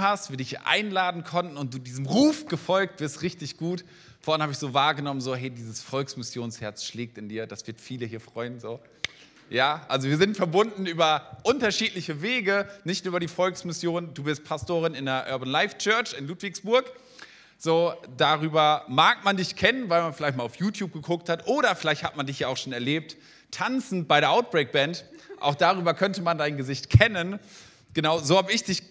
hast, wir dich einladen konnten und du diesem Ruf gefolgt bist, richtig gut. Vorhin habe ich so wahrgenommen, so hey, dieses Volksmissionsherz schlägt in dir, das wird viele hier freuen, so. Ja, also wir sind verbunden über unterschiedliche Wege, nicht über die Volksmission. Du bist Pastorin in der Urban Life Church in Ludwigsburg. So, darüber mag man dich kennen, weil man vielleicht mal auf YouTube geguckt hat oder vielleicht hat man dich ja auch schon erlebt, tanzend bei der Outbreak Band. Auch darüber könnte man dein Gesicht kennen. Genau, so habe ich dich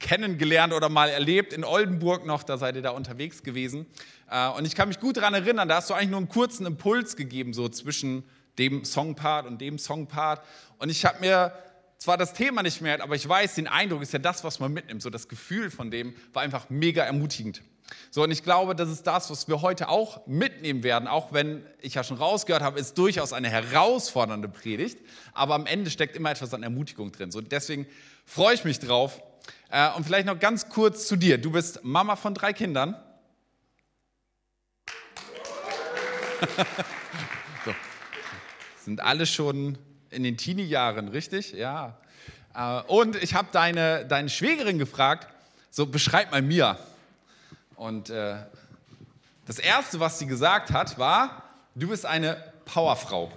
kennengelernt oder mal erlebt in Oldenburg noch, da seid ihr da unterwegs gewesen. Äh, und ich kann mich gut daran erinnern, da hast du eigentlich nur einen kurzen Impuls gegeben, so zwischen dem Songpart und dem Songpart. Und ich habe mir zwar das Thema nicht mehr, aber ich weiß, den Eindruck ist ja das, was man mitnimmt. So das Gefühl von dem war einfach mega ermutigend. So, und ich glaube, das ist das, was wir heute auch mitnehmen werden, auch wenn ich ja schon rausgehört habe, ist durchaus eine herausfordernde Predigt, aber am Ende steckt immer etwas an Ermutigung drin. So, deswegen freue ich mich drauf. Äh, und vielleicht noch ganz kurz zu dir. Du bist Mama von drei Kindern. so. Sind alle schon in den Teenie-Jahren, richtig? Ja. Äh, und ich habe deine, deine Schwägerin gefragt, so beschreib mal Mia. Und äh, das Erste, was sie gesagt hat, war, du bist eine Powerfrau.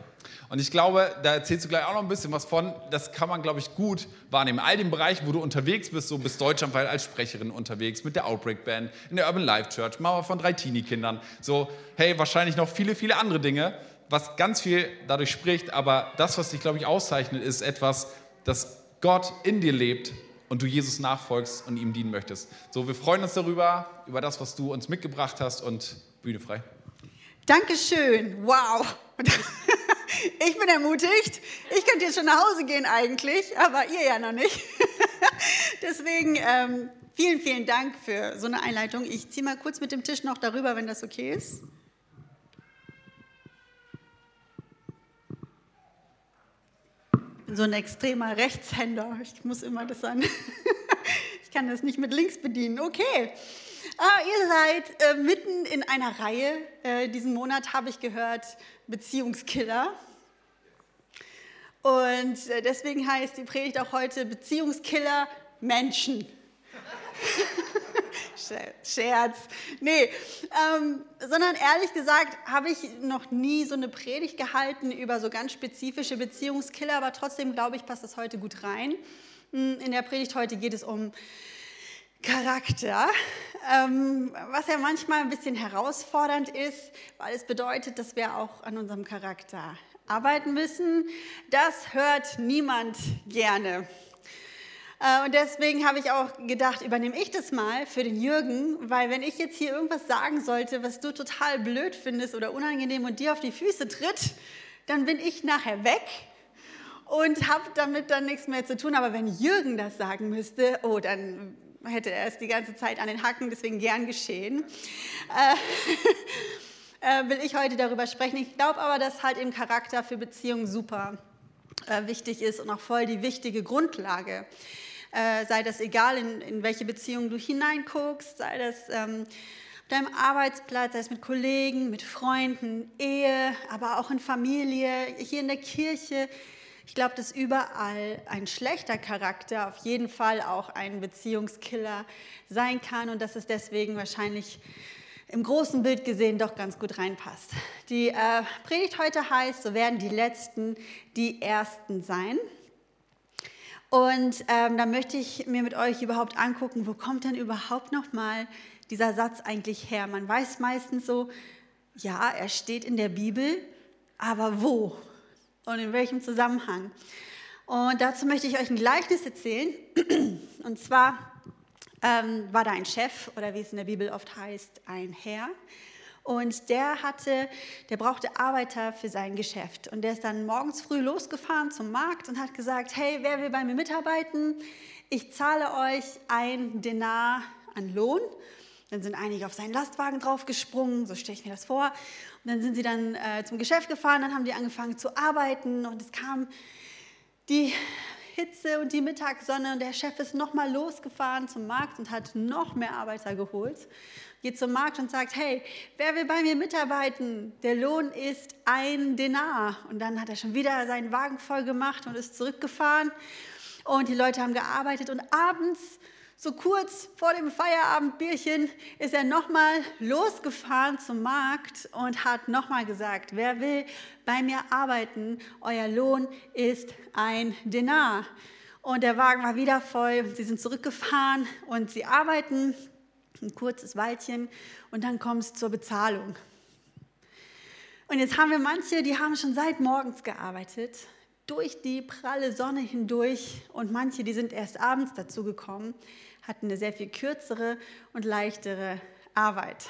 Und ich glaube, da erzählst du gleich auch noch ein bisschen was von. Das kann man, glaube ich, gut wahrnehmen. All den Bereichen, wo du unterwegs bist, so bist deutschlandweit als Sprecherin unterwegs, mit der Outbreak Band, in der Urban Life Church, Mama von drei Teenie-Kindern. So, hey, wahrscheinlich noch viele, viele andere Dinge, was ganz viel dadurch spricht. Aber das, was dich, glaube ich, auszeichnet, ist etwas, dass Gott in dir lebt und du Jesus nachfolgst und ihm dienen möchtest. So, wir freuen uns darüber, über das, was du uns mitgebracht hast und Bühne frei. Dankeschön. Wow. Ich bin ermutigt. Ich könnte jetzt schon nach Hause gehen eigentlich, aber ihr ja noch nicht. Deswegen ähm, vielen, vielen Dank für so eine Einleitung. Ich ziehe mal kurz mit dem Tisch noch darüber, wenn das okay ist. So ein extremer Rechtshänder. Ich muss immer das an. ich kann das nicht mit links bedienen. Okay. Ah, ihr seid äh, mitten in einer Reihe. Äh, diesen Monat habe ich gehört, Beziehungskiller. Und äh, deswegen heißt die Predigt auch heute Beziehungskiller Menschen. Scherz. Nee, ähm, sondern ehrlich gesagt habe ich noch nie so eine Predigt gehalten über so ganz spezifische Beziehungskiller, aber trotzdem glaube ich, passt das heute gut rein. Hm, in der Predigt heute geht es um Charakter, was ja manchmal ein bisschen herausfordernd ist, weil es bedeutet, dass wir auch an unserem Charakter arbeiten müssen. Das hört niemand gerne. Äh, und deswegen habe ich auch gedacht, übernehme ich das mal für den Jürgen, weil wenn ich jetzt hier irgendwas sagen sollte, was du total blöd findest oder unangenehm und dir auf die Füße tritt, dann bin ich nachher weg und habe damit dann nichts mehr zu tun. Aber wenn Jürgen das sagen müsste, oh, dann hätte er es die ganze Zeit an den Hacken, deswegen gern geschehen. Äh, äh, will ich heute darüber sprechen. Ich glaube aber, dass halt im Charakter für Beziehungen super äh, wichtig ist und auch voll die wichtige Grundlage. Äh, sei das egal, in, in, welche Beziehung du hineinguckst, sei das ähm, auf deinem Arbeitsplatz, sei es mit Kollegen, mit Freunden, Ehe, aber auch in Familie, hier in der Kirche, ich glaube, dass überall ein schlechter Charakter auf jeden Fall auch ein Beziehungskiller sein kann und dass es deswegen wahrscheinlich im großen Bild gesehen doch ganz gut reinpasst. Die äh, Predigt heute heißt, so werden die Letzten die Ersten sein. Und ähm, da möchte ich mir mit euch überhaupt angucken, wo kommt denn überhaupt noch mal dieser Satz eigentlich her? Man weiß meistens so, ja, er steht in der Bibel, aber wo? Und in welchem Zusammenhang. Und dazu möchte ich euch ein Gleichnis erzählen. Und zwar ähm, war da ein Chef oder wie es in der Bibel oft heißt, ein Herr. Und der hatte, der brauchte Arbeiter für sein Geschäft. Und der ist dann morgens früh losgefahren zum Markt und hat gesagt, hey, wer will bei mir mitarbeiten? Ich zahle euch ein Denar an Lohn. Dann sind einige auf seinen Lastwagen draufgesprungen, so stelle ich mir das vor. Dann sind sie dann äh, zum Geschäft gefahren, dann haben die angefangen zu arbeiten und es kam die Hitze und die Mittagssonne und der Chef ist nochmal losgefahren zum Markt und hat noch mehr Arbeiter geholt. Geht zum Markt und sagt, hey, wer will bei mir mitarbeiten? Der Lohn ist ein Denar. Und dann hat er schon wieder seinen Wagen voll gemacht und ist zurückgefahren. Und die Leute haben gearbeitet und abends So kurz vor dem Feierabendbierchen ist er nochmal losgefahren zum Markt und hat nochmal gesagt, wer will bei mir arbeiten, euer Lohn ist ein Denar. Und der Wagen war wieder voll, sie sind zurückgefahren und sie arbeiten ein kurzes Weilchen und dann kommt es zur Bezahlung. Und jetzt haben wir manche, die haben schon seit morgens gearbeitet, durch die pralle Sonne hindurch und manche, die sind erst abends dazu gekommen, hatten eine sehr viel kürzere und leichtere Arbeit.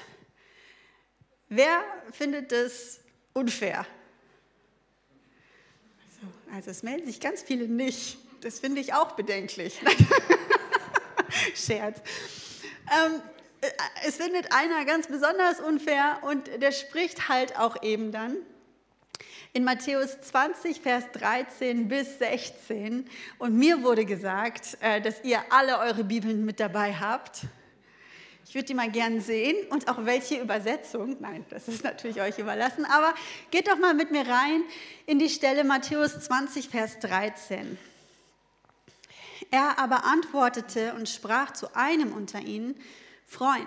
Wer findet das unfair? Also es melden sich ganz viele nicht. Das finde ich auch bedenklich. Scherz. Ähm, es findet einer ganz besonders unfair und der spricht halt auch eben dann in Matthäus 20, Vers 13 bis 16. Und mir wurde gesagt, äh, dass ihr alle eure Bibeln mit dabei habt. Ich würde die mal gern sehen und auch welche Übersetzung. Nein, das ist natürlich euch überlassen. Aber geht doch mal mit mir rein in die Stelle Matthäus 20, Vers 13. Er aber antwortete und sprach zu einem unter ihnen, Freund,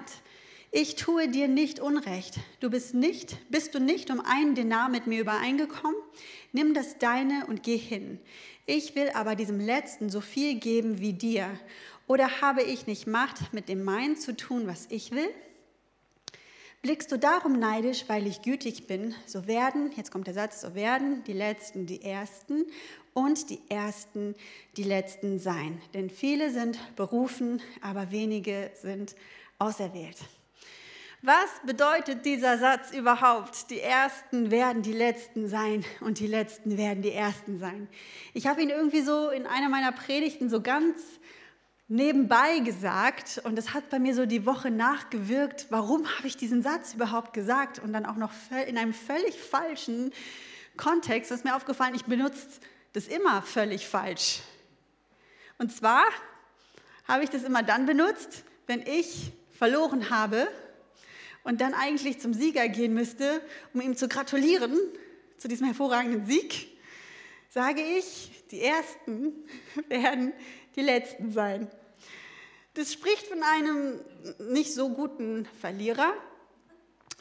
ich tue dir nicht Unrecht. Du bist nicht, bist du nicht um einen Denar mit mir übereingekommen? Nimm das deine und geh hin. Ich will aber diesem Letzten so viel geben wie dir. Oder habe ich nicht Macht, mit dem meinen zu tun, was ich will? Blickst du darum neidisch, weil ich gütig bin, so werden, jetzt kommt der Satz, so werden die Letzten die Ersten und die Ersten die Letzten sein. Denn viele sind berufen, aber wenige sind auserwählt. Was bedeutet dieser Satz überhaupt? Die Ersten werden die Letzten sein und die Letzten werden die Ersten sein. Ich habe ihn irgendwie so in einer meiner Predigten so ganz nebenbei gesagt und es hat bei mir so die Woche nachgewirkt, warum habe ich diesen Satz überhaupt gesagt und dann auch noch in einem völlig falschen Kontext ist mir aufgefallen, ich benutze das immer völlig falsch. Und zwar habe ich das immer dann benutzt, wenn ich verloren habe und dann eigentlich zum Sieger gehen müsste, um ihm zu gratulieren zu diesem hervorragenden Sieg, sage ich, die Ersten werden die Letzten sein. Das spricht von einem nicht so guten Verlierer,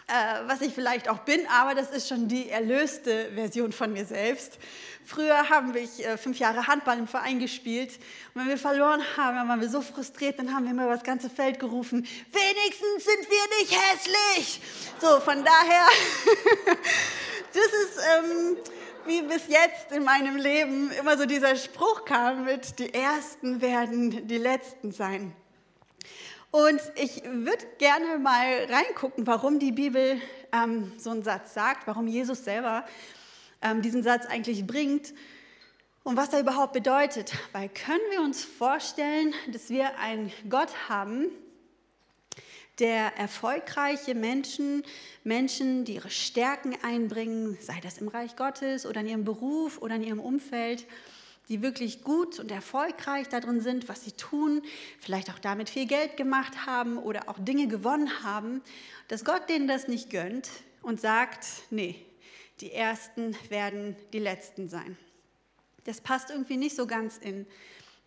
äh, was ich vielleicht auch bin, aber das ist schon die erlöste Version von mir selbst. Früher haben wir äh, fünf Jahre Handball im Verein gespielt und wenn wir verloren haben, dann waren wir so frustriert, dann haben wir immer über das ganze Feld gerufen, wenigstens sind wir nicht hässlich. So, von daher, das ist... Ähm, wie bis jetzt in meinem Leben immer so dieser Spruch kam mit, die Ersten werden die Letzten sein. Und ich würde gerne mal reingucken, warum die Bibel ähm, so einen Satz sagt, warum Jesus selber ähm, diesen Satz eigentlich bringt und was er überhaupt bedeutet. Weil können wir uns vorstellen, dass wir einen Gott haben, der erfolgreiche Menschen, Menschen, die ihre Stärken einbringen, sei das im Reich Gottes oder in ihrem Beruf oder in ihrem Umfeld, die wirklich gut und erfolgreich darin sind, was sie tun, vielleicht auch damit viel Geld gemacht haben oder auch Dinge gewonnen haben, dass Gott denen das nicht gönnt und sagt, nee, die Ersten werden die Letzten sein. Das passt irgendwie nicht so ganz in,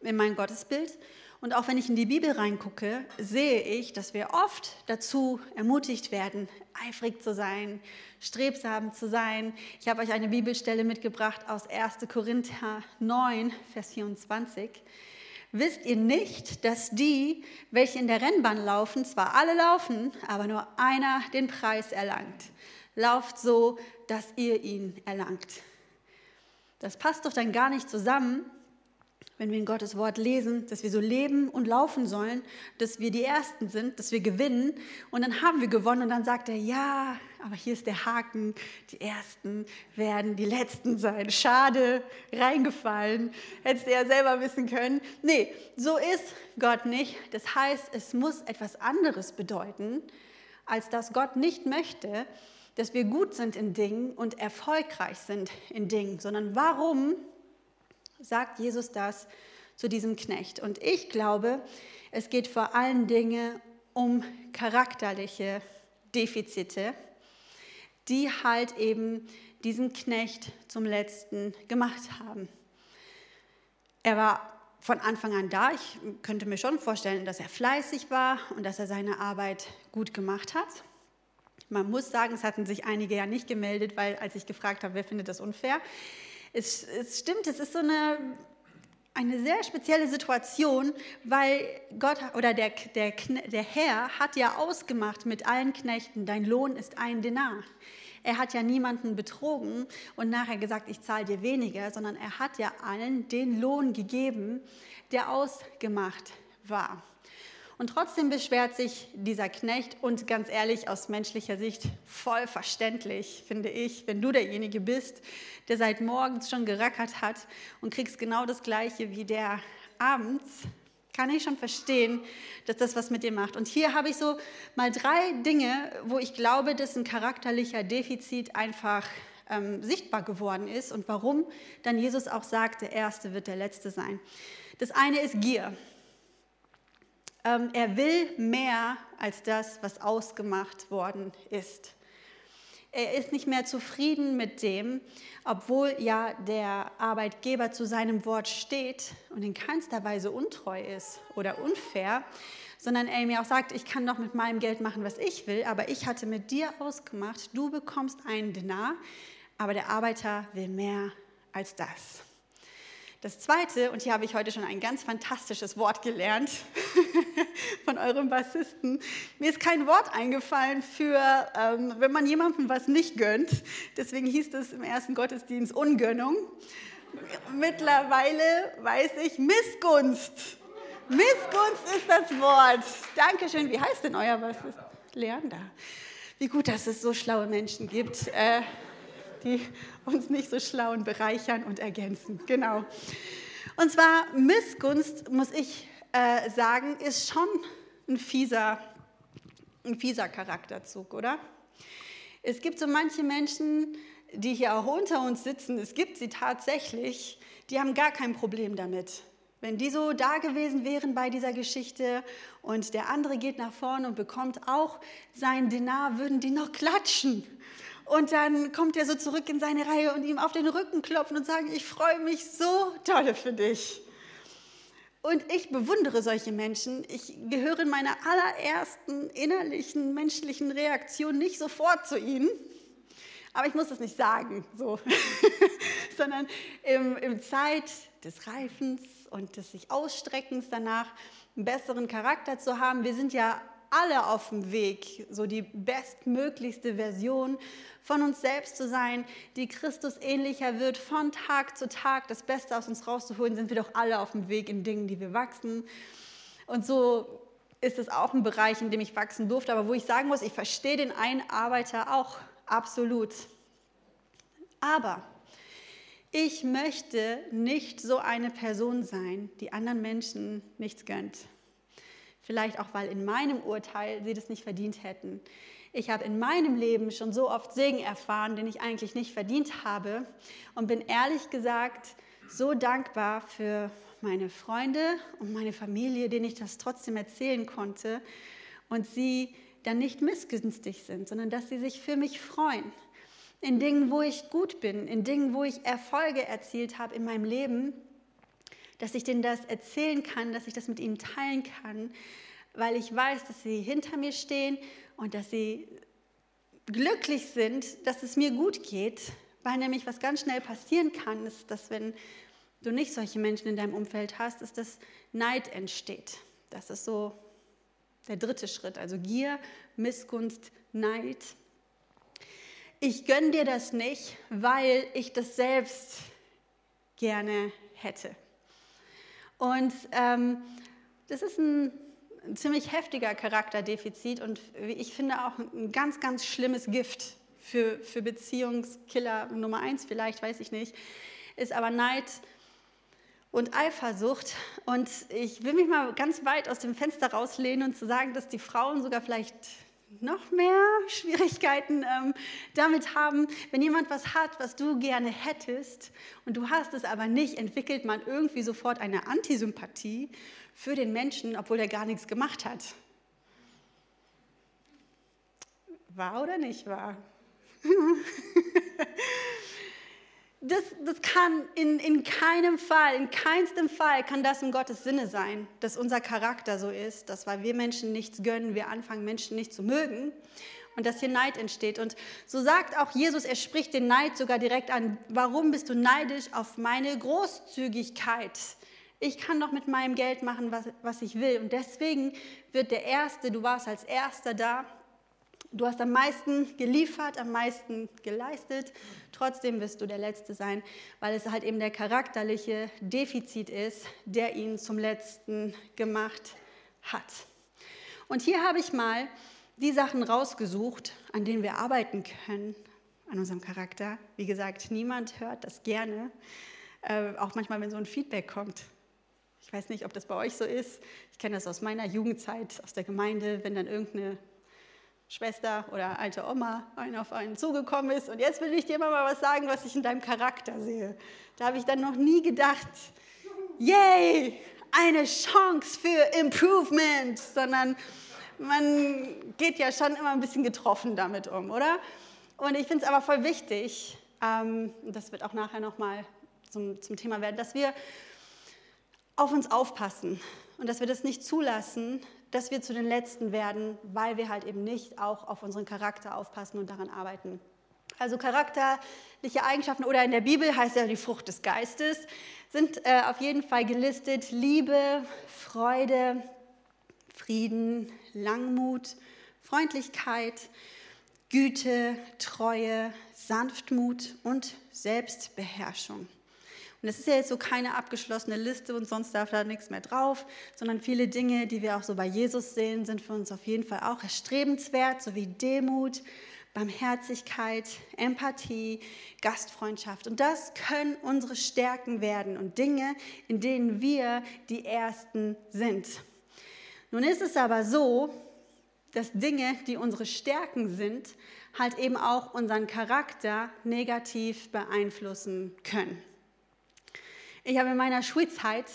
in mein Gottesbild. Und auch wenn ich in die Bibel reingucke, sehe ich, dass wir oft dazu ermutigt werden, eifrig zu sein, strebsam zu sein. Ich habe euch eine Bibelstelle mitgebracht aus 1. Korinther 9, Vers 24. Wisst ihr nicht, dass die, welche in der Rennbahn laufen, zwar alle laufen, aber nur einer den Preis erlangt? Lauft so, dass ihr ihn erlangt. Das passt doch dann gar nicht zusammen, wenn wir in Gottes Wort lesen, dass wir so leben und laufen sollen, dass wir die Ersten sind, dass wir gewinnen. Und dann haben wir gewonnen und dann sagt er, ja, aber hier ist der Haken, die Ersten werden die Letzten sein. Schade, reingefallen, hättest du ja selber wissen können. Nee, so ist Gott nicht. Das heißt, es muss etwas anderes bedeuten, als dass Gott nicht möchte, dass wir gut sind in Dingen und erfolgreich sind in Dingen, sondern warum sagt Jesus das zu diesem Knecht. Und ich glaube, es geht vor allen Dingen um charakterliche Defizite, die halt eben diesen Knecht zum Letzten gemacht haben. Er war von Anfang an da. Ich könnte mir schon vorstellen, dass er fleißig war und dass er seine Arbeit gut gemacht hat. Man muss sagen, es hatten sich einige ja nicht gemeldet, weil als ich gefragt habe, wer findet das unfair, es, es stimmt, es ist so eine, eine sehr spezielle Situation, weil Gott oder der, der, der Herr hat ja ausgemacht mit allen Knechten, dein Lohn ist ein Denar. Er hat ja niemanden betrogen und nachher gesagt, ich zahle dir weniger, sondern er hat ja allen den Lohn gegeben, der ausgemacht war. Und trotzdem beschwert sich dieser Knecht und ganz ehrlich, aus menschlicher Sicht voll verständlich, finde ich, wenn du derjenige bist, der seit morgens schon gerackert hat und kriegst genau das Gleiche wie der abends, kann ich schon verstehen, dass das was mit dir macht. Und hier habe ich so mal drei Dinge, wo ich glaube, dass ein charakterlicher Defizit einfach ähm, sichtbar geworden ist und warum dann Jesus auch sagt, der Erste wird der Letzte sein. Das eine ist Gier. Ähm, er will mehr als das, was ausgemacht worden ist. Er ist nicht mehr zufrieden mit dem, obwohl ja der Arbeitgeber zu seinem Wort steht und in keinster Weise untreu ist oder unfair, sondern er mir auch sagt, ich kann doch mit meinem Geld machen, was ich will, aber ich hatte mit dir ausgemacht, du bekommst einen Denar, aber der Arbeiter will mehr als das. Das Zweite, und hier habe ich heute schon ein ganz fantastisches Wort gelernt von eurem Bassisten. Mir ist kein Wort eingefallen für, ähm, wenn man jemandem was nicht gönnt. Deswegen hieß es im ersten Gottesdienst Ungönnung. Mittlerweile weiß ich Missgunst. Missgunst ist das Wort. Dankeschön. Wie heißt denn euer Bassist? Leander. Wie gut, dass es so schlaue Menschen gibt. Äh, die uns nicht so schlauen bereichern und ergänzen. Genau. Und zwar Missgunst, muss ich äh, sagen, ist schon ein fieser, ein fieser Charakterzug, oder? Es gibt so manche Menschen, die hier auch unter uns sitzen, es gibt sie tatsächlich, die haben gar kein Problem damit. Wenn die so da gewesen wären bei dieser Geschichte und der andere geht nach vorne und bekommt auch sein Dinar, würden die noch klatschen und dann kommt er so zurück in seine Reihe und ihm auf den Rücken klopfen und sagen, ich freue mich so toll für dich. Und ich bewundere solche Menschen. Ich gehöre in meiner allerersten innerlichen menschlichen Reaktion nicht sofort zu ihnen. Aber ich muss das nicht sagen, so. sondern im, im Zeit des Reifens und des sich Ausstreckens danach, einen besseren Charakter zu haben. Wir sind ja alle auf dem Weg, so die bestmöglichste Version von uns selbst zu sein, die Christus ähnlicher wird, von Tag zu Tag das Beste aus uns rauszuholen, sind wir doch alle auf dem Weg in Dingen, die wir wachsen. Und so ist es auch ein Bereich, in dem ich wachsen durfte, aber wo ich sagen muss, ich verstehe den einen Arbeiter auch absolut. Aber ich möchte nicht so eine Person sein, die anderen Menschen nichts gönnt. Vielleicht auch, weil in meinem Urteil sie das nicht verdient hätten. Ich habe in meinem Leben schon so oft Segen erfahren, den ich eigentlich nicht verdient habe und bin ehrlich gesagt so dankbar für meine Freunde und meine Familie, denen ich das trotzdem erzählen konnte und sie dann nicht missgünstig sind, sondern dass sie sich für mich freuen. In Dingen, wo ich gut bin, in Dingen, wo ich Erfolge erzielt habe in meinem Leben dass ich denen das erzählen kann, dass ich das mit ihnen teilen kann, weil ich weiß, dass sie hinter mir stehen und dass sie glücklich sind, dass es mir gut geht, weil nämlich was ganz schnell passieren kann, ist, dass wenn du nicht solche Menschen in deinem Umfeld hast, ist, dass Neid entsteht. Das ist so der dritte Schritt, also Gier, Missgunst, Neid. Ich gönne dir das nicht, weil ich das selbst gerne hätte. Und ähm, das ist ein, ziemlich heftiger Charakterdefizit und ich finde auch ein ganz, ganz schlimmes Gift für, für Beziehungskiller Nummer eins, vielleicht, weiß ich nicht, ist aber Neid und Eifersucht. Und ich will mich mal ganz weit aus dem Fenster rauslehnen und zu sagen, dass die Frauen sogar vielleicht noch mehr Schwierigkeiten ähm, damit haben. Wenn jemand was hat, was du gerne hättest und du hast es aber nicht, entwickelt man irgendwie sofort eine Antisympathie für den Menschen, obwohl er gar nichts gemacht hat. Wahr oder nicht wahr? das, das kann in, in keinem Fall, in keinstem Fall kann das in Gottes Sinne sein, dass unser Charakter so ist, dass weil wir Menschen nichts gönnen, wir anfangen Menschen nicht zu mögen und dass hier Neid entsteht. Und so sagt auch Jesus, er spricht den Neid sogar direkt an. Warum bist du neidisch auf meine Großzügigkeit? Ich kann doch mit meinem Geld machen, was, was ich will. Und deswegen wird der Erste, du warst als Erster da, Du hast am meisten geliefert, am meisten geleistet. Trotzdem wirst du der Letzte sein, weil es halt eben der charakterliche Defizit ist, der ihn zum Letzten gemacht hat. Und hier habe ich mal die Sachen rausgesucht, an denen wir arbeiten können, an unserem Charakter. Wie gesagt, niemand hört das gerne, äh, auch manchmal, wenn so ein Feedback kommt. Ich weiß nicht, ob das bei euch so ist. Ich kenne das aus meiner Jugendzeit, aus der Gemeinde, wenn dann irgendeine Schwester oder alte Oma einen auf einen zugekommen ist und jetzt will ich dir mal was sagen, was ich in deinem Charakter sehe. Da habe ich dann noch nie gedacht, yay, eine Chance für Improvement, sondern man geht ja schon immer ein bisschen getroffen damit um, oder? Und ich finde es aber voll wichtig, ähm, das wird auch nachher nochmal zum, zum Thema werden, dass wir auf uns aufpassen und dass wir das nicht zulassen, dass wir zu den Letzten werden, weil wir halt eben nicht auch auf unseren Charakter aufpassen und daran arbeiten. Also charakterliche Eigenschaften oder in der Bibel heißt ja die Frucht des Geistes, sind äh, auf jeden Fall gelistet Liebe, Freude, Frieden, Langmut, Freundlichkeit, Güte, Treue, Sanftmut und Selbstbeherrschung. Und das ist ja jetzt so keine abgeschlossene Liste und sonst darf da nichts mehr drauf, sondern viele Dinge, die wir auch so bei Jesus sehen, sind für uns auf jeden Fall auch erstrebenswert, so wie Demut, Barmherzigkeit, Empathie, Gastfreundschaft. Und das können unsere Stärken werden und Dinge, in denen wir die Ersten sind. Nun ist es aber so, dass Dinge, die unsere Stärken sind, halt eben auch unseren Charakter negativ beeinflussen können. Ich habe in meiner Schulzeit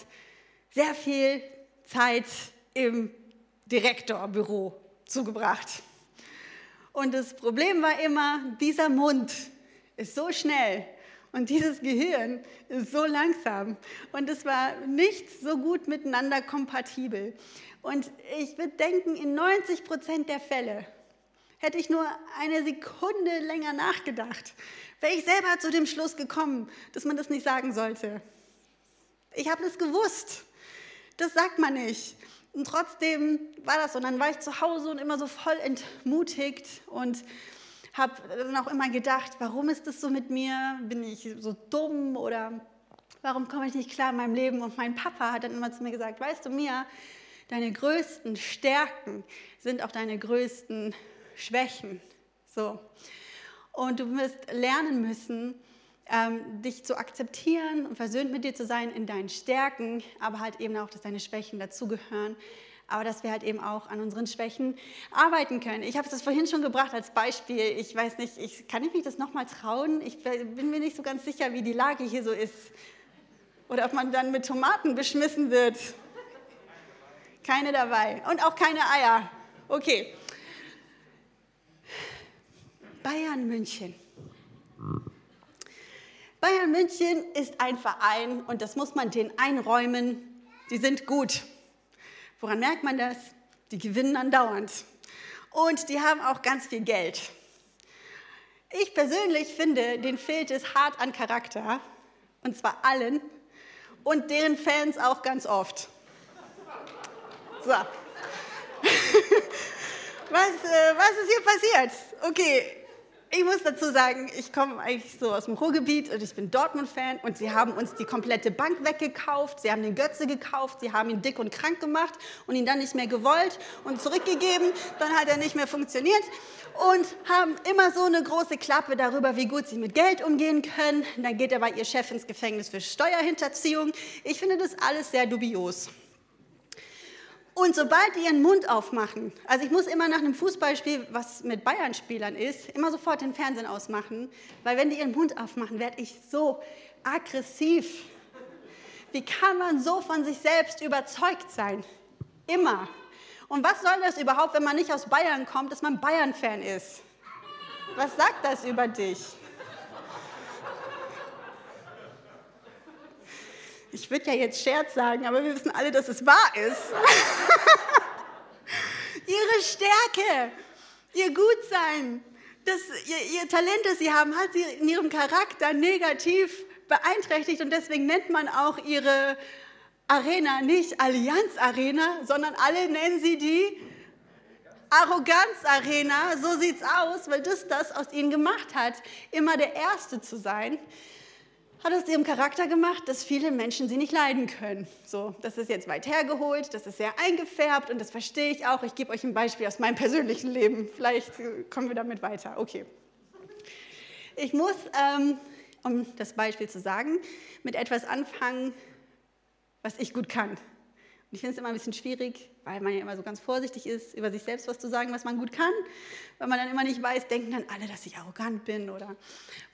sehr viel Zeit im Direktorbüro zugebracht. Und das Problem war immer, dieser Mund ist so schnell und dieses Gehirn ist so langsam und es war nicht so gut miteinander kompatibel. Und ich würde denken, in 90 Prozent der Fälle hätte ich nur eine Sekunde länger nachgedacht, wäre ich selber zu dem Schluss gekommen, dass man das nicht sagen sollte. Ich habe das gewusst. Das sagt man nicht. Und trotzdem war das so. Und dann war ich zu Hause und immer so voll entmutigt und habe dann auch immer gedacht, warum ist das so mit mir? Bin ich so dumm oder warum komme ich nicht klar in meinem Leben? Und mein Papa hat dann immer zu mir gesagt, weißt du mir, deine größten Stärken sind auch deine größten Schwächen. So. Und du wirst lernen müssen, ähm, dich zu akzeptieren und versöhnt mit dir zu sein in deinen Stärken, aber halt eben auch, dass deine Schwächen dazugehören. Aber dass wir halt eben auch an unseren Schwächen arbeiten können. Ich habe es vorhin schon gebracht als Beispiel. Ich weiß nicht, ich, kann ich mich das nochmal trauen? Ich bin mir nicht so ganz sicher, wie die Lage hier so ist. Oder ob man dann mit Tomaten beschmissen wird. Keine dabei. Und auch keine Eier. Okay. Bayern München. Bayern München ist ein Verein und das muss man denen einräumen. Die sind gut. Woran merkt man das? Die gewinnen andauernd. Und die haben auch ganz viel Geld. Ich persönlich finde, denen fehlt es hart an Charakter. Und zwar allen. Und deren Fans auch ganz oft. So. was, äh, was ist hier passiert? Okay, ich muss dazu sagen, ich komme eigentlich so aus dem Ruhrgebiet und ich bin Dortmund-Fan und sie haben uns die komplette Bank weggekauft, sie haben den Götze gekauft, sie haben ihn dick und krank gemacht und ihn dann nicht mehr gewollt und zurückgegeben, dann hat er nicht mehr funktioniert und haben immer so eine große Klappe darüber, wie gut sie mit Geld umgehen können. Dann geht aber ihr Chef ins Gefängnis für Steuerhinterziehung. Ich finde das alles sehr dubios. Und sobald die ihren Mund aufmachen, also ich muss immer nach einem Fußballspiel, was mit Bayern-Spielern ist, immer sofort den Fernsehen ausmachen, weil wenn die ihren Mund aufmachen, werde ich so aggressiv. Wie kann man so von sich selbst überzeugt sein? Immer. Und was soll das überhaupt, wenn man nicht aus Bayern kommt, dass man Bayern-Fan ist? Was sagt das über dich? Ich würde ja jetzt Scherz sagen, aber wir wissen alle, dass es wahr ist. ihre Stärke, ihr Gutsein, das, ihr, ihr Talent, das sie haben, hat sie in ihrem Charakter negativ beeinträchtigt und deswegen nennt man auch ihre Arena nicht Allianz Arena, sondern alle nennen sie die Arroganz Arena. So sieht's aus, weil das das aus ihnen gemacht hat, immer der Erste zu sein hat aus ihrem Charakter gemacht, dass viele Menschen sie nicht leiden können. So, das ist jetzt weit hergeholt, das ist sehr eingefärbt und das verstehe ich auch. Ich gebe euch ein Beispiel aus meinem persönlichen Leben. Vielleicht kommen wir damit weiter. Okay. Ich muss, ähm, um das Beispiel zu sagen, mit etwas anfangen, was ich gut kann. Und ich finde es immer ein bisschen schwierig, weil man ja immer so ganz vorsichtig ist, über sich selbst was zu sagen, was man gut kann. Weil man dann immer nicht weiß, denken dann alle, dass ich arrogant bin oder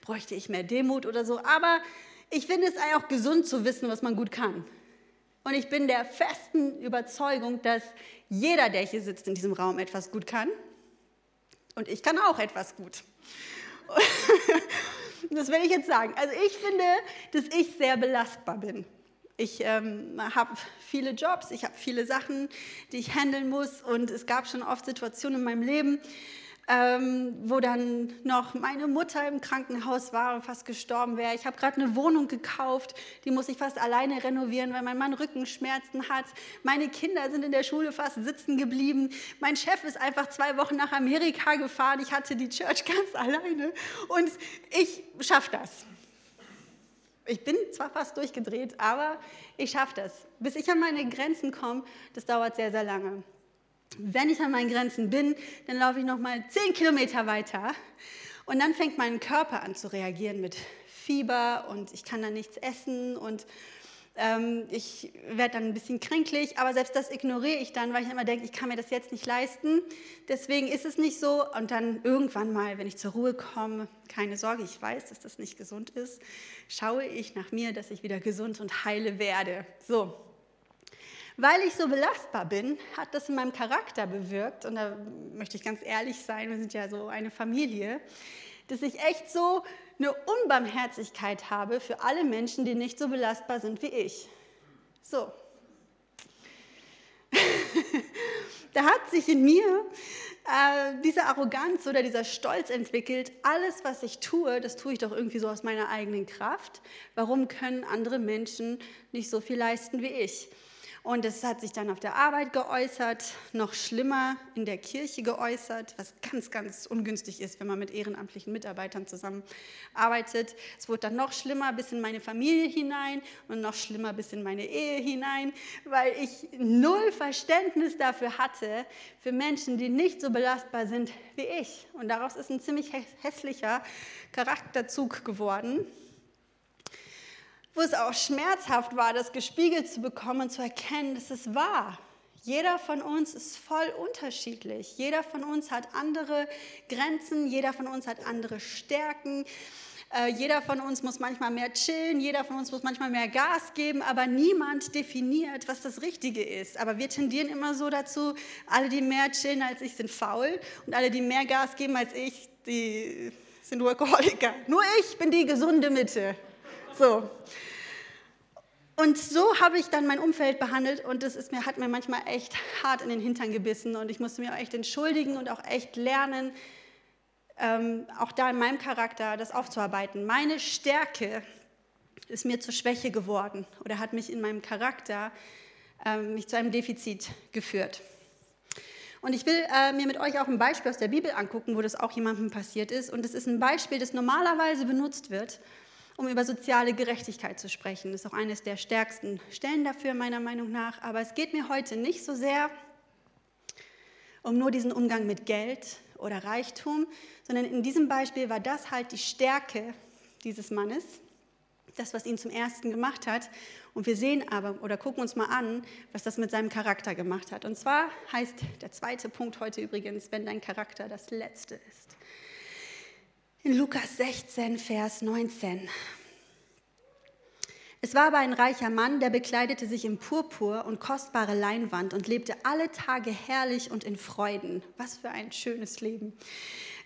bräuchte ich mehr Demut oder so. Aber ich finde es auch gesund zu wissen, was man gut kann. Und ich bin der festen Überzeugung, dass jeder, der hier sitzt in diesem Raum, etwas gut kann. Und ich kann auch etwas gut. das will ich jetzt sagen. Also ich finde, dass ich sehr belastbar bin. Ich ähm, habe viele Jobs, ich habe viele Sachen, die ich handeln muss und es gab schon oft Situationen in meinem Leben, ähm, wo dann noch meine Mutter im Krankenhaus war und fast gestorben wäre. Ich habe gerade eine Wohnung gekauft, die muss ich fast alleine renovieren, weil mein Mann Rückenschmerzen hat. Meine Kinder sind in der Schule fast sitzen geblieben. Mein Chef ist einfach zwei Wochen nach Amerika gefahren. Ich hatte die Church ganz alleine und ich schaffe das. Ich bin zwar fast durchgedreht, aber ich schaffe das. Bis ich an meine Grenzen komme, das dauert sehr, sehr lange. Wenn ich an meinen Grenzen bin, dann laufe ich noch mal zehn Kilometer weiter und dann fängt mein Körper an zu reagieren mit Fieber und ich kann dann nichts essen und ähm, ich werde dann ein bisschen kränklich, aber selbst das ignoriere ich dann, weil ich immer denke, ich kann mir das jetzt nicht leisten. Deswegen ist es nicht so. Und dann irgendwann mal, wenn ich zur Ruhe komme, keine Sorge, ich weiß, dass das nicht gesund ist, schaue ich nach mir, dass ich wieder gesund und heile werde. So. Weil ich so belastbar bin, hat das in meinem Charakter bewirkt, und da möchte ich ganz ehrlich sein, wir sind ja so eine Familie, dass ich echt so eine Unbarmherzigkeit habe für alle Menschen, die nicht so belastbar sind wie ich. So. da hat sich in mir äh, diese Arroganz oder dieser Stolz entwickelt, alles, was ich tue, das tue ich doch irgendwie so aus meiner eigenen Kraft. Warum können andere Menschen nicht so viel leisten wie ich? Und es hat sich dann auf der Arbeit geäußert, noch schlimmer in der Kirche geäußert, was ganz, ganz ungünstig ist, wenn man mit ehrenamtlichen Mitarbeitern zusammenarbeitet. Es wurde dann noch schlimmer bis in meine Familie hinein und noch schlimmer bis in meine Ehe hinein, weil ich null Verständnis dafür hatte, für Menschen, die nicht so belastbar sind wie ich. Und daraus ist ein ziemlich hässlicher Charakterzug geworden wo es auch schmerzhaft war, das gespiegelt zu bekommen und zu erkennen, dass es wahr. Jeder von uns ist voll unterschiedlich. Jeder von uns hat andere Grenzen, jeder von uns hat andere Stärken. Äh, jeder von uns muss manchmal mehr chillen, jeder von uns muss manchmal mehr Gas geben, aber niemand definiert, was das Richtige ist. Aber wir tendieren immer so dazu, alle, die mehr chillen als ich, sind faul und alle, die mehr Gas geben als ich, die sind Workaholiker. Nur ich bin die gesunde Mitte. So. Und so habe ich dann mein Umfeld behandelt und das ist mir, hat mir manchmal echt hart in den Hintern gebissen und ich musste mir auch echt entschuldigen und auch echt lernen, ähm, auch da in meinem Charakter das aufzuarbeiten. Meine Stärke ist mir zur Schwäche geworden oder hat mich in meinem Charakter ähm, mich zu einem Defizit geführt. Und ich will äh, mir mit euch auch ein Beispiel aus der Bibel angucken, wo das auch jemandem passiert ist. Und es ist ein Beispiel, das normalerweise benutzt wird, um über soziale Gerechtigkeit zu sprechen. Das ist auch eines der stärksten Stellen dafür, meiner Meinung nach. Aber es geht mir heute nicht so sehr um nur diesen Umgang mit Geld oder Reichtum, sondern in diesem Beispiel war das halt die Stärke dieses Mannes, das, was ihn zum Ersten gemacht hat. Und wir sehen aber oder gucken uns mal an, was das mit seinem Charakter gemacht hat. Und zwar heißt der zweite Punkt heute übrigens, wenn dein Charakter das Letzte ist in Lukas 16, Vers 19. Es war aber ein reicher Mann, der bekleidete sich in Purpur und kostbare Leinwand und lebte alle Tage herrlich und in Freuden. Was für ein schönes Leben.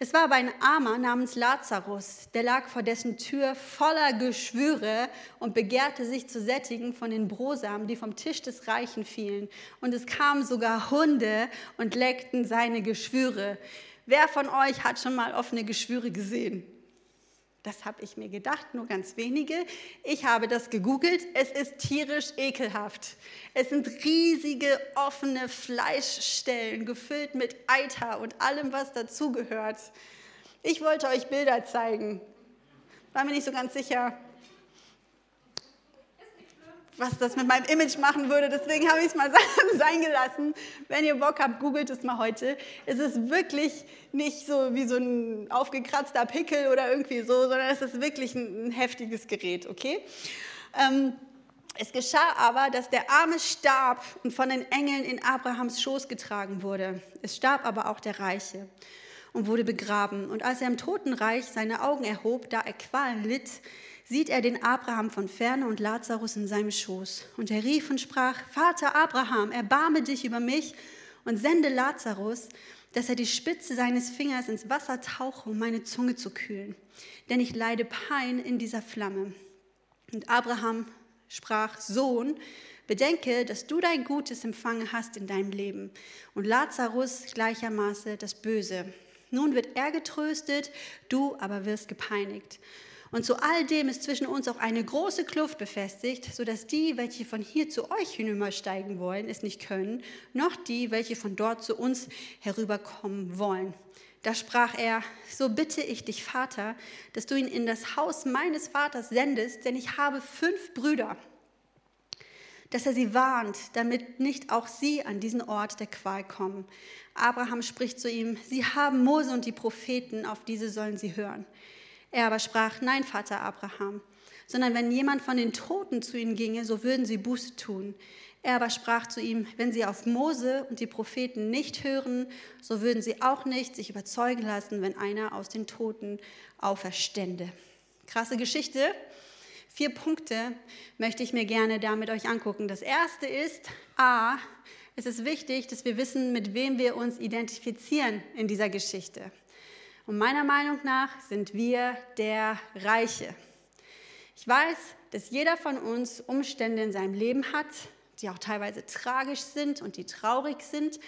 Es war aber ein Armer namens Lazarus, der lag vor dessen Tür voller Geschwüre und begehrte sich zu sättigen von den Brosamen, die vom Tisch des Reichen fielen. Und es kamen sogar Hunde und leckten seine Geschwüre. Wer von euch hat schon mal offene Geschwüre gesehen? Das habe ich mir gedacht, nur ganz wenige. Ich habe das gegoogelt. Es ist tierisch ekelhaft. Es sind riesige offene Fleischstellen, gefüllt mit Eiter und allem, was dazugehört. Ich wollte euch Bilder zeigen. War mir nicht so ganz sicher, was das mit meinem Image machen würde. Deswegen habe ich es mal sein gelassen. Wenn ihr Bock habt, googelt es mal heute. Es ist wirklich nicht so wie so ein aufgekratzter Pickel oder irgendwie so, sondern es ist wirklich ein, heftiges Gerät, okay? Ähm, es geschah aber, dass der Arme starb und von den Engeln in Abrahams Schoß getragen wurde. Es starb aber auch der Reiche und wurde begraben. Und als er im Totenreich seine Augen erhob, da er Qualen litt, sieht er den Abraham von ferne und Lazarus in seinem Schoß. Und er rief und sprach, Vater Abraham, erbarme dich über mich und sende Lazarus, dass er die Spitze seines Fingers ins Wasser tauche, um meine Zunge zu kühlen. Denn ich leide Pein in dieser Flamme. Und Abraham sprach, Sohn, bedenke, dass du dein Gutes empfangen hast in deinem Leben und Lazarus gleichermaßen das Böse. Nun wird er getröstet, du aber wirst gepeinigt. Und zu all dem ist zwischen uns auch eine große Kluft befestigt, sodass die, welche von hier zu euch hinübersteigen wollen, es nicht können, noch die, welche von dort zu uns herüberkommen wollen. Da sprach er, so bitte ich dich, Vater, dass du ihn in das Haus meines Vaters sendest, denn ich habe fünf Brüder, dass er sie warnt, damit nicht auch sie an diesen Ort der Qual kommen. Abraham spricht zu ihm, sie haben Mose und die Propheten, auf diese sollen sie hören. Er aber sprach, nein, Vater Abraham, sondern wenn jemand von den Toten zu ihnen ginge, so würden sie Buße tun. Er aber sprach zu ihm, wenn sie auf Mose und die Propheten nicht hören, so würden sie auch nicht sich überzeugen lassen, wenn einer aus den Toten auferstände. Krasse Geschichte. Vier Punkte möchte ich mir gerne da mit euch angucken. Das erste ist, a, es ist wichtig, dass wir wissen, mit wem wir uns identifizieren in dieser Geschichte. Und meiner Meinung nach sind wir der Reiche. Ich weiß, dass jeder von uns Umstände in seinem Leben hat, die auch teilweise tragisch sind und die traurig sind.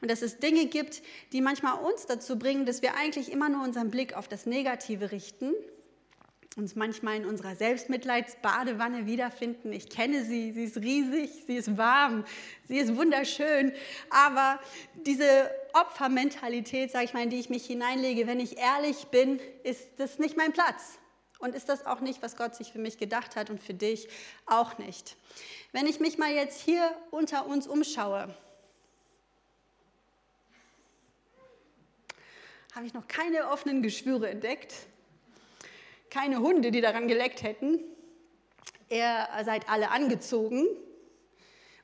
Und dass es Dinge gibt, die manchmal uns dazu bringen, dass wir eigentlich immer nur unseren Blick auf das Negative richten uns manchmal in unserer Selbstmitleidsbadewanne wiederfinden. Ich kenne sie, sie ist riesig, sie ist warm, sie ist wunderschön, aber diese Opfermentalität, sage ich mal, in die ich mich hineinlege, wenn ich ehrlich bin, ist das nicht mein Platz. Und ist das auch nicht, was Gott sich für mich gedacht hat und für dich auch nicht. Wenn ich mich mal jetzt hier unter uns umschaue, habe ich noch keine offenen Geschwüre entdeckt keine Hunde, die daran geleckt hätten. Ihr seid alle angezogen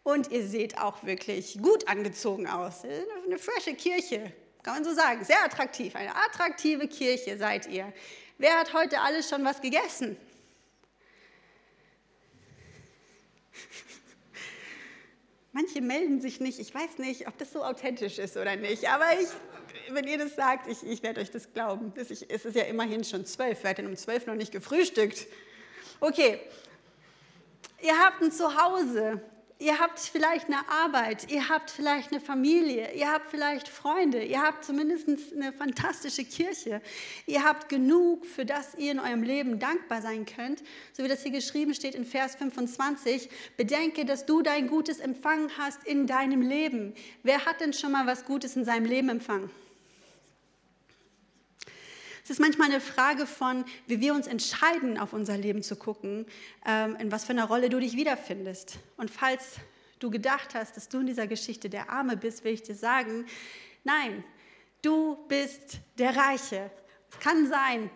und ihr seht auch wirklich gut angezogen aus. Eine frische Kirche, kann man so sagen. Sehr attraktiv. Eine attraktive Kirche seid ihr. Wer hat heute alles schon was gegessen? Manche melden sich nicht. Ich weiß nicht, ob das so authentisch ist oder nicht. Aber ich wenn ihr das sagt, ich, ich werde euch das glauben. Es ist ja immerhin schon zwölf. Wer hat denn um zwölf noch nicht gefrühstückt? Okay, ihr habt ein Zuhause. Ihr habt vielleicht eine Arbeit, ihr habt vielleicht eine Familie, ihr habt vielleicht Freunde, ihr habt zumindest eine fantastische Kirche. Ihr habt genug, für das ihr in eurem Leben dankbar sein könnt. So wie das hier geschrieben steht in Vers 25. Bedenke, dass du dein Gutes empfangen hast in deinem Leben. Wer hat denn schon mal was Gutes in seinem Leben empfangen? Es ist manchmal eine Frage von, wie wir uns entscheiden, auf unser Leben zu gucken, ähm, in was für einer Rolle du dich wiederfindest. Und falls du gedacht hast, dass du in dieser Geschichte der Arme bist, will ich dir sagen, nein, du bist der Reiche. Es kann sein,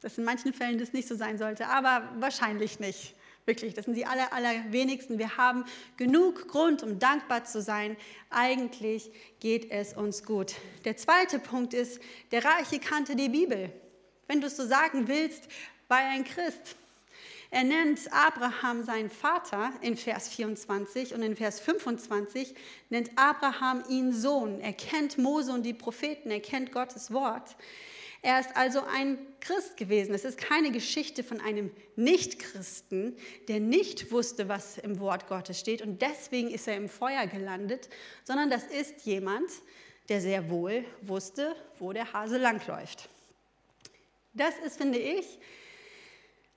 dass in manchen Fällen das nicht so sein sollte, aber wahrscheinlich nicht. Wirklich, das sind die aller, allerwenigsten. Wir haben genug Grund, um dankbar zu sein. Eigentlich geht es uns gut. Der zweite Punkt ist, der Reiche kannte die Bibel. Wenn du es so sagen willst, war er ein Christ. Er nennt Abraham seinen Vater in Vers 24 und in Vers 25 nennt Abraham ihn Sohn. Er kennt Mose und die Propheten, er kennt Gottes Wort. Er ist also ein Christ gewesen. Es ist keine Geschichte von einem Nichtchristen, der nicht wusste, was im Wort Gottes steht und deswegen ist er im Feuer gelandet, sondern das ist jemand, der sehr wohl wusste, wo der Hase langläuft. Das ist, finde ich,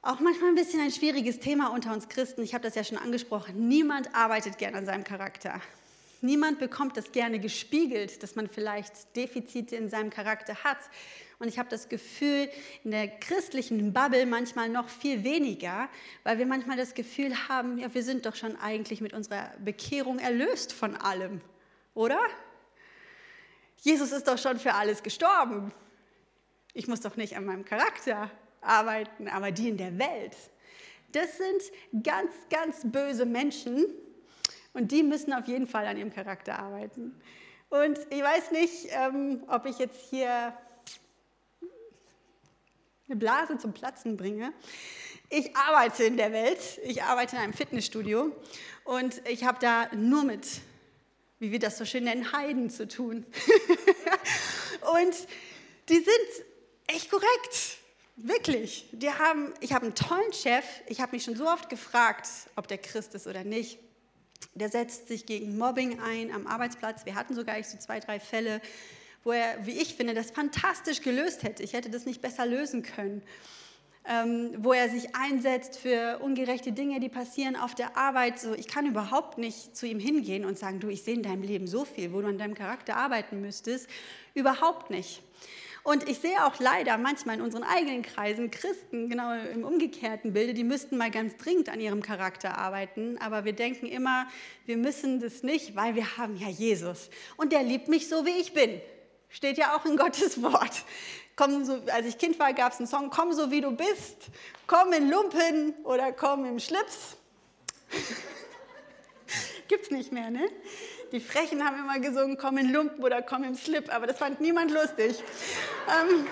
auch manchmal ein bisschen ein schwieriges Thema unter uns Christen. Ich habe das ja schon angesprochen. Niemand arbeitet gern an seinem Charakter. Niemand bekommt das gerne gespiegelt, dass man vielleicht Defizite in seinem Charakter hat. Und ich habe das Gefühl, in der christlichen Bubble manchmal noch viel weniger, weil wir manchmal das Gefühl haben, ja, wir sind doch schon eigentlich mit unserer Bekehrung erlöst von allem, oder? Jesus ist doch schon für alles gestorben. Ich muss doch nicht an meinem Charakter arbeiten, aber die in der Welt, das sind ganz, ganz böse Menschen und die müssen auf jeden Fall an ihrem Charakter arbeiten. Und ich weiß nicht, ähm, ob ich jetzt hier eine Blase zum Platzen bringe. Ich arbeite in der Welt, ich arbeite in einem Fitnessstudio und ich habe da nur mit, wie wir das so schön nennen, Heiden zu tun. und die sind echt korrekt, wirklich. Die haben, ich habe einen tollen Chef, ich habe mich schon so oft gefragt, ob der Christ ist oder nicht. Der setzt sich gegen Mobbing ein am Arbeitsplatz. Wir hatten sogar so zwei, drei Fälle, wo er, wie ich finde, das fantastisch gelöst hätte. Ich hätte das nicht besser lösen können. Ähm, wo er sich einsetzt für ungerechte Dinge, die passieren auf der Arbeit. So, ich kann überhaupt nicht zu ihm hingehen und sagen, du, ich sehe in deinem Leben so viel, wo du an deinem Charakter arbeiten müsstest. Überhaupt nicht. Und ich sehe auch leider manchmal in unseren eigenen Kreisen Christen, genau im umgekehrten Bilde, die müssten mal ganz dringend an ihrem Charakter arbeiten. Aber wir denken immer, wir müssen das nicht, weil wir haben ja Jesus. Und der liebt mich so, wie ich bin. Steht ja auch in Gottes Wort. Komm so, als ich Kind war, gab es einen Song, komm so wie du bist, komm in Lumpen oder komm im Schlips. Gibt's nicht mehr, ne? Die Frechen haben immer gesungen, komm in Lumpen oder komm im Slip, aber das fand niemand lustig. Ähm,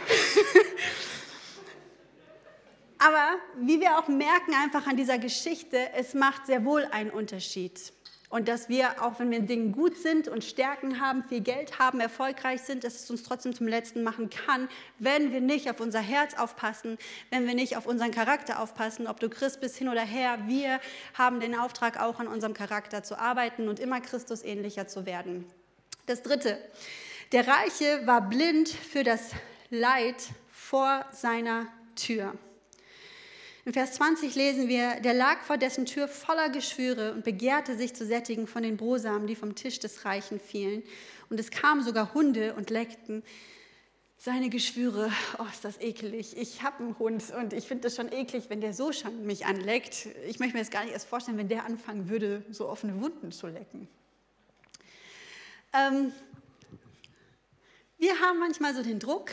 aber wie wir auch merken einfach an dieser Geschichte, es macht sehr wohl einen Unterschied. Und dass wir, auch wenn wir in Dingen gut sind und Stärken haben, viel Geld haben, erfolgreich sind, dass es uns trotzdem zum Letzten machen kann, wenn wir nicht auf unser Herz aufpassen, wenn wir nicht auf unseren Charakter aufpassen, ob du Christ bist hin oder her. Wir haben den Auftrag, auch an unserem Charakter zu arbeiten und immer Christus ähnlicher zu werden. Das Dritte. Der Reiche war blind für das Leid vor seiner Tür. In Vers 20 lesen wir, der lag vor dessen Tür voller Geschwüre und begehrte sich zu sättigen von den Brosamen, die vom Tisch des Reichen fielen. Und es kamen sogar Hunde und leckten seine Geschwüre. Oh, ist das ekelig. Ich habe einen Hund und ich finde das schon eklig, wenn der so schon mich anleckt. Ich möchte mir das gar nicht erst vorstellen, wenn der anfangen würde, so offene Wunden zu lecken. Ähm, wir haben manchmal so den Druck,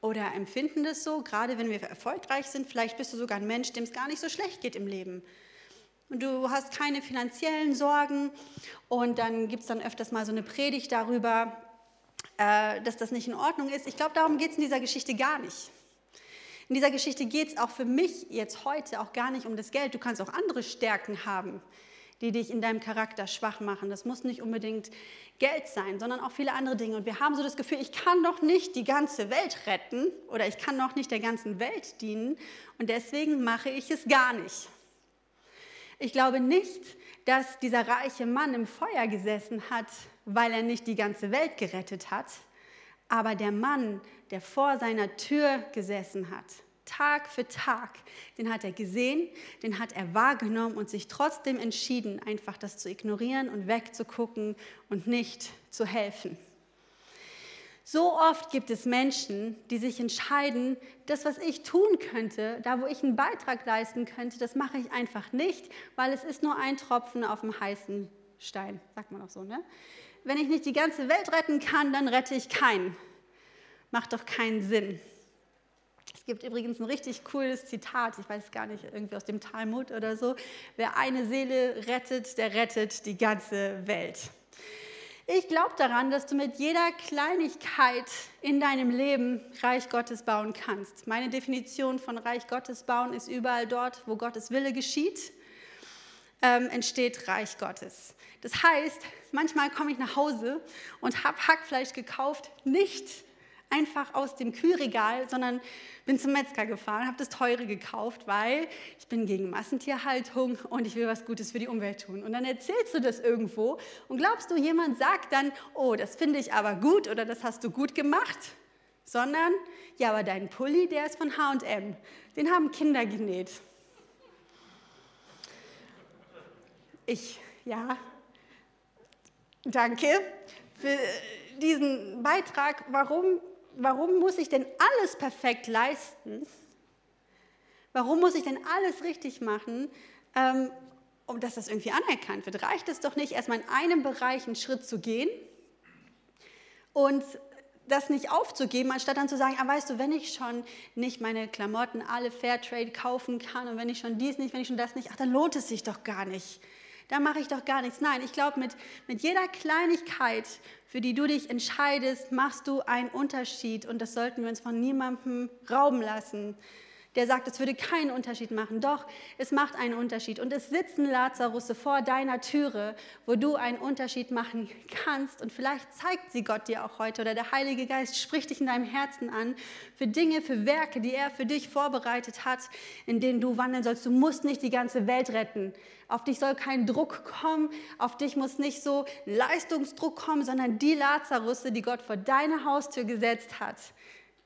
oder empfinden das so, gerade wenn wir erfolgreich sind. Vielleicht bist du sogar ein Mensch, dem es gar nicht so schlecht geht im Leben. Und du hast keine finanziellen Sorgen. Und dann gibt es dann öfters mal so eine Predigt darüber, äh, dass das nicht in Ordnung ist. Ich glaube, darum geht es in dieser Geschichte gar nicht. In dieser Geschichte geht es auch für mich jetzt heute auch gar nicht um das Geld. Du kannst auch andere Stärken haben die dich in deinem Charakter schwach machen. Das muss nicht unbedingt Geld sein, sondern auch viele andere Dinge. Und wir haben so das Gefühl, ich kann doch nicht die ganze Welt retten oder ich kann doch nicht der ganzen Welt dienen und deswegen mache ich es gar nicht. Ich glaube nicht, dass dieser reiche Mann im Feuer gesessen hat, weil er nicht die ganze Welt gerettet hat, aber der Mann, der vor seiner Tür gesessen hat, Tag für Tag, den hat er gesehen, den hat er wahrgenommen und sich trotzdem entschieden, einfach das zu ignorieren und wegzugucken und nicht zu helfen. So oft gibt es Menschen, die sich entscheiden, das, was ich tun könnte, da, wo ich einen Beitrag leisten könnte, das mache ich einfach nicht, weil es ist nur ein Tropfen auf dem heißen Stein, sagt man auch so. Ne? Wenn ich nicht die ganze Welt retten kann, dann rette ich keinen. Macht doch keinen Sinn. Gibt übrigens ein richtig cooles Zitat, ich weiß gar nicht, irgendwie aus dem Talmud oder so. Wer eine Seele rettet, der rettet die ganze Welt. Ich glaube daran, dass du mit jeder Kleinigkeit in deinem Leben Reich Gottes bauen kannst. Meine Definition von Reich Gottes bauen ist überall dort, wo Gottes Wille geschieht, ähm, entsteht Reich Gottes. Das heißt, manchmal komme ich nach Hause und habe Hackfleisch gekauft, nicht einfach aus dem Kühlregal, sondern bin zum Metzger gefahren, habe das teure gekauft, weil ich bin gegen Massentierhaltung und ich will was Gutes für die Umwelt tun. Und dann erzählst du das irgendwo und glaubst du, jemand sagt dann, oh, das finde ich aber gut oder das hast du gut gemacht, sondern, ja, aber dein Pulli, der ist von H&M, den haben Kinder genäht. Ich, ja, danke für diesen Beitrag. Warum warum muss ich denn alles perfekt leisten? Warum muss ich denn alles richtig machen, ähm, um dass das irgendwie anerkannt wird? Reicht es doch nicht, erstmal in einem Bereich einen Schritt zu gehen und das nicht aufzugeben, anstatt dann zu sagen, ah, weißt du, wenn ich schon nicht meine Klamotten alle Fairtrade kaufen kann und wenn ich schon dies nicht, wenn ich schon das nicht, ach, dann lohnt es sich doch gar nicht da mache ich doch gar nichts. Nein, ich glaube, mit, mit jeder Kleinigkeit, für die du dich entscheidest, machst du einen Unterschied und das sollten wir uns von niemandem rauben lassen der sagt, es würde keinen Unterschied machen. Doch, es macht einen Unterschied. Und es sitzen Lazarusse vor deiner Türe, wo du einen Unterschied machen kannst. Und vielleicht zeigt sie Gott dir auch heute oder der Heilige Geist spricht dich in deinem Herzen an für Dinge, für Werke, die er für dich vorbereitet hat, in denen du wandeln sollst. Du musst nicht die ganze Welt retten. Auf dich soll kein Druck kommen, auf dich muss nicht so Leistungsdruck kommen, sondern die Lazarusse, die Gott vor deine Haustür gesetzt hat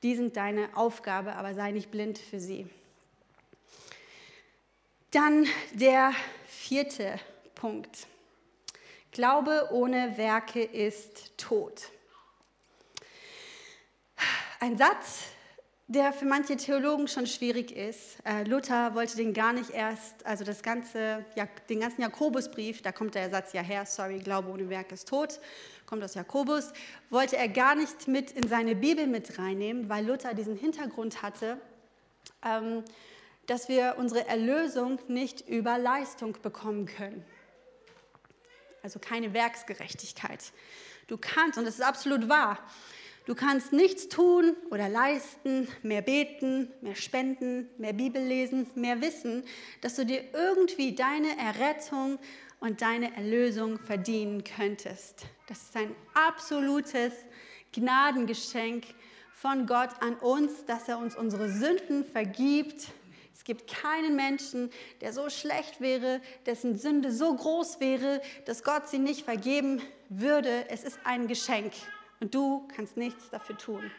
die sind deine Aufgabe, aber sei nicht blind für sie. Dann der vierte Punkt. Glaube ohne Werke ist tot. Ein Satz, der für manche Theologen schon schwierig ist. Äh, Luther wollte den gar nicht erst, also das ganze, ja, den ganzen Jakobusbrief, da kommt der Satz ja her, sorry, Glaube ohne Werk ist tot, kommt aus Jakobus, wollte er gar nicht mit in seine Bibel mit reinnehmen, weil Luther diesen Hintergrund hatte, ähm, dass wir unsere Erlösung nicht über Leistung bekommen können. Also keine Werksgerechtigkeit. Du kannst, und das ist absolut wahr, Du kannst nichts tun oder leisten, mehr beten, mehr spenden, mehr Bibel lesen, mehr wissen, dass du dir irgendwie deine Errettung und deine Erlösung verdienen könntest. Das ist ein absolutes Gnadengeschenk von Gott an uns, dass er uns unsere Sünden vergibt. Es gibt keinen Menschen, der so schlecht wäre, dessen Sünde so groß wäre, dass Gott sie nicht vergeben würde. Es ist ein Geschenk und du kannst nichts dafür tun.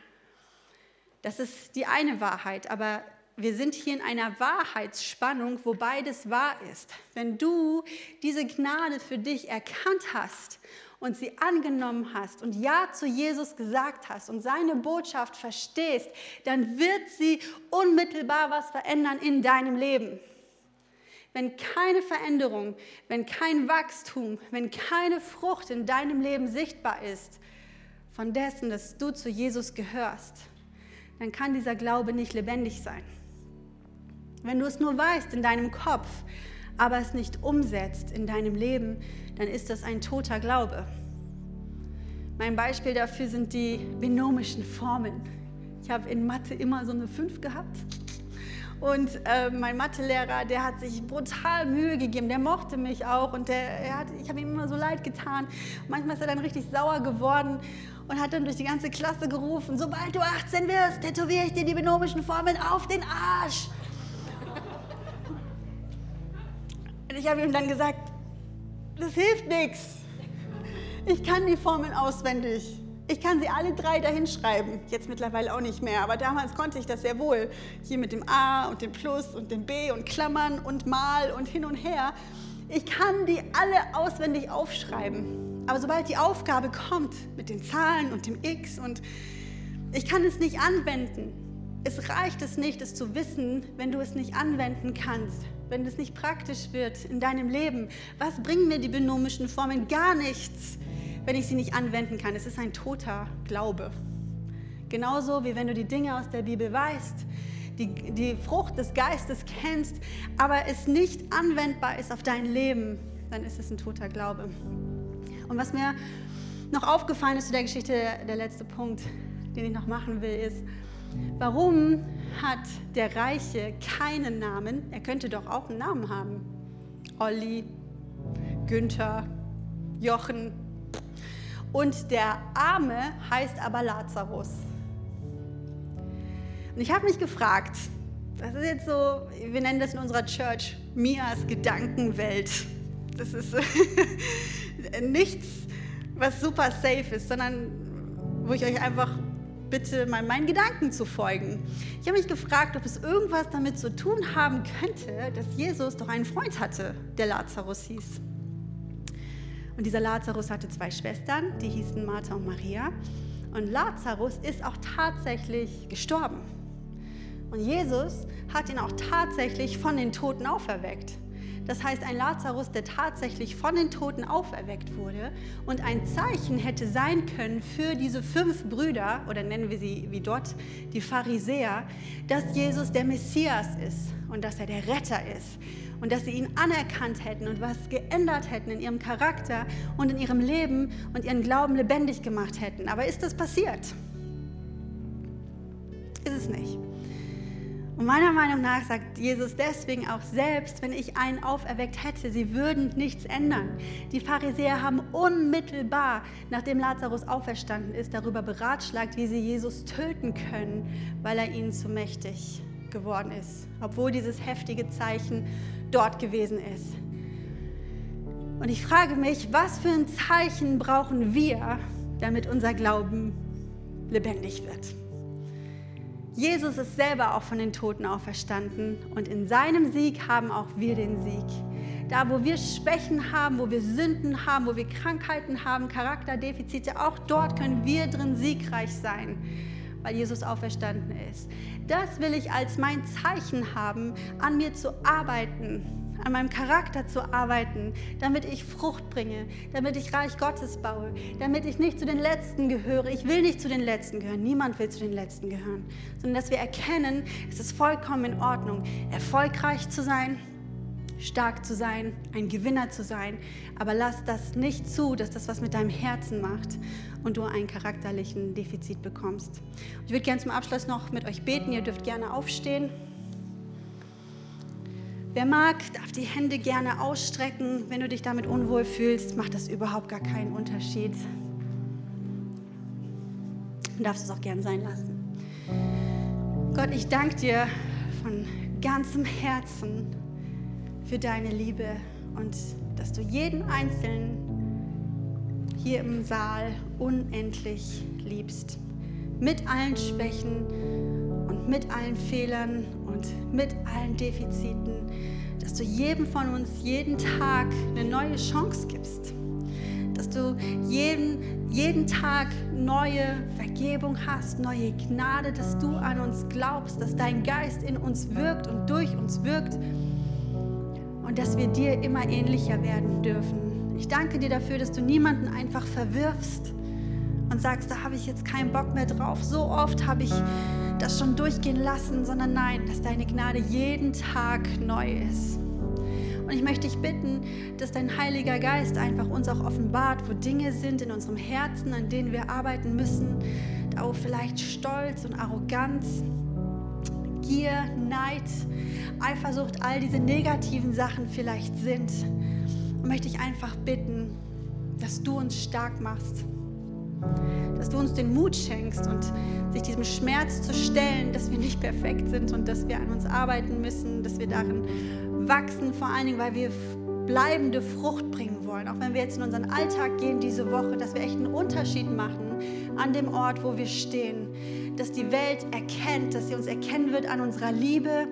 Das ist die eine Wahrheit, aber wir sind hier in einer Wahrheitsspannung, wo beides wahr ist. Wenn du diese Gnade für dich erkannt hast und sie angenommen hast und Ja zu Jesus gesagt hast und seine Botschaft verstehst, dann wird sie unmittelbar was verändern in deinem Leben. Wenn keine Veränderung, wenn kein Wachstum, wenn keine Frucht in deinem Leben sichtbar ist, von dessen, dass du zu Jesus gehörst, dann kann dieser Glaube nicht lebendig sein. Wenn du es nur weißt in deinem Kopf, aber es nicht umsetzt in deinem Leben, dann ist das ein toter Glaube. Mein Beispiel dafür sind die binomischen Formeln. Ich habe in Mathe immer so eine 5 gehabt. Und äh, mein Mathelehrer, der hat sich brutal Mühe gegeben, der mochte mich auch und der, hat, ich habe ihm immer so leid getan. Manchmal ist er dann richtig sauer geworden und hat dann durch die ganze Klasse gerufen, sobald du 18 wirst, tätowiere ich dir die binomischen Formeln auf den Arsch. Und ich habe ihm dann gesagt, das hilft nichts. Ich kann die Formeln auswendig. Ich kann sie alle drei dahinschreiben. Jetzt mittlerweile auch nicht mehr, aber damals konnte ich das sehr wohl. Hier mit dem A und dem Plus und dem B und Klammern und Mal und hin und her. Ich kann die alle auswendig aufschreiben. Aber sobald die Aufgabe kommt mit den Zahlen und dem X und ich kann es nicht anwenden, es reicht es nicht, es zu wissen, wenn du es nicht anwenden kannst, wenn es nicht praktisch wird in deinem Leben. Was bringen mir die binomischen Formeln? Gar nichts wenn ich sie nicht anwenden kann. Es ist ein toter Glaube. Genauso wie wenn du die Dinge aus der Bibel weißt, die, die Frucht des Geistes kennst, aber es nicht anwendbar ist auf dein Leben, dann ist es ein toter Glaube. Und was mir noch aufgefallen ist zu der Geschichte, der letzte Punkt, den ich noch machen will, ist, warum hat der Reiche keinen Namen? Er könnte doch auch einen Namen haben. Olli, Günther, Jochen. Und der Arme heißt aber Lazarus. Und ich habe mich gefragt, das ist jetzt so, wir nennen das in unserer Church Mias Gedankenwelt. Das ist nichts, was super safe ist, sondern wo ich euch einfach bitte, mal meinen Gedanken zu folgen. Ich habe mich gefragt, ob es irgendwas damit zu tun haben könnte, dass Jesus doch einen Freund hatte, der Lazarus hieß. Und dieser Lazarus hatte zwei Schwestern, die hießen Martha und Maria. Und Lazarus ist auch tatsächlich gestorben. Und Jesus hat ihn auch tatsächlich von den Toten auferweckt. Das heißt, ein Lazarus, der tatsächlich von den Toten auferweckt wurde und ein Zeichen hätte sein können für diese fünf Brüder, oder nennen wir sie wie dort die Pharisäer, dass Jesus der Messias ist und dass er der Retter ist und dass sie ihn anerkannt hätten und was geändert hätten in ihrem Charakter und in ihrem Leben und ihren Glauben lebendig gemacht hätten. Aber ist das passiert? Ist es nicht. Und meiner Meinung nach sagt Jesus deswegen auch selbst, wenn ich einen auferweckt hätte, sie würden nichts ändern. Die Pharisäer haben unmittelbar, nachdem Lazarus auferstanden ist, darüber beratschlagt, wie sie Jesus töten können, weil er ihnen zu mächtig geworden ist, obwohl dieses heftige Zeichen dort gewesen ist. Und ich frage mich, was für ein Zeichen brauchen wir, damit unser Glauben lebendig wird? Jesus ist selber auch von den Toten auferstanden und in seinem Sieg haben auch wir den Sieg. Da, wo wir Schwächen haben, wo wir Sünden haben, wo wir Krankheiten haben, Charakterdefizite, auch dort können wir drin siegreich sein, weil Jesus auferstanden ist. Das will ich als mein Zeichen haben, an mir zu arbeiten, an meinem Charakter zu arbeiten, damit ich Frucht bringe, damit ich Reich Gottes baue, damit ich nicht zu den Letzten gehöre. Ich will nicht zu den Letzten gehören. Niemand will zu den Letzten gehören. Sondern dass wir erkennen, es ist vollkommen in Ordnung, erfolgreich zu sein, stark zu sein, ein Gewinner zu sein. Aber lass das nicht zu, dass das was mit deinem Herzen macht und du einen charakterlichen Defizit bekommst. Ich würde gerne zum Abschluss noch mit euch beten. Ihr dürft gerne aufstehen. Wer mag, darf die Hände gerne ausstrecken. Wenn du dich damit unwohl fühlst, macht das überhaupt gar keinen Unterschied. Du darfst es auch gern sein lassen. Gott, ich danke dir von ganzem Herzen für deine Liebe und dass du jeden Einzelnen hier im Saal unendlich liebst. Mit allen Schwächen mit allen Fehlern und mit allen Defiziten, dass du jedem von uns jeden Tag eine neue Chance gibst. Dass du jeden, jeden Tag neue Vergebung hast, neue Gnade, dass du an uns glaubst, dass dein Geist in uns wirkt und durch uns wirkt und dass wir dir immer ähnlicher werden dürfen. Ich danke dir dafür, dass du niemanden einfach verwirfst und sagst, da habe ich jetzt keinen Bock mehr drauf. So oft habe ich das schon durchgehen lassen, sondern nein, dass deine Gnade jeden Tag neu ist. Und ich möchte dich bitten, dass dein Heiliger Geist einfach uns auch offenbart, wo Dinge sind in unserem Herzen, an denen wir arbeiten müssen, da wo vielleicht Stolz und Arroganz, Gier, Neid, Eifersucht, all diese negativen Sachen vielleicht sind. Und möchte ich einfach bitten, dass du uns stark machst dass du uns den Mut schenkst und sich diesem Schmerz zu stellen, dass wir nicht perfekt sind und dass wir an uns arbeiten müssen, dass wir darin wachsen, vor allen Dingen, weil wir bleibende Frucht bringen wollen. Auch wenn wir jetzt in unseren Alltag gehen diese Woche, dass wir echt einen Unterschied machen an dem Ort, wo wir stehen. Dass die Welt erkennt, dass sie uns erkennen wird an unserer Liebe,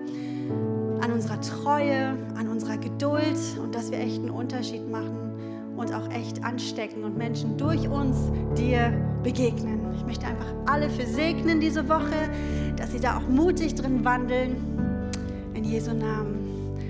an unserer Treue, an unserer Geduld und dass wir echt einen Unterschied machen und auch echt anstecken und Menschen durch uns dir begegnen. Ich möchte einfach alle für segnen diese Woche, dass sie da auch mutig drin wandeln. In Jesu Namen.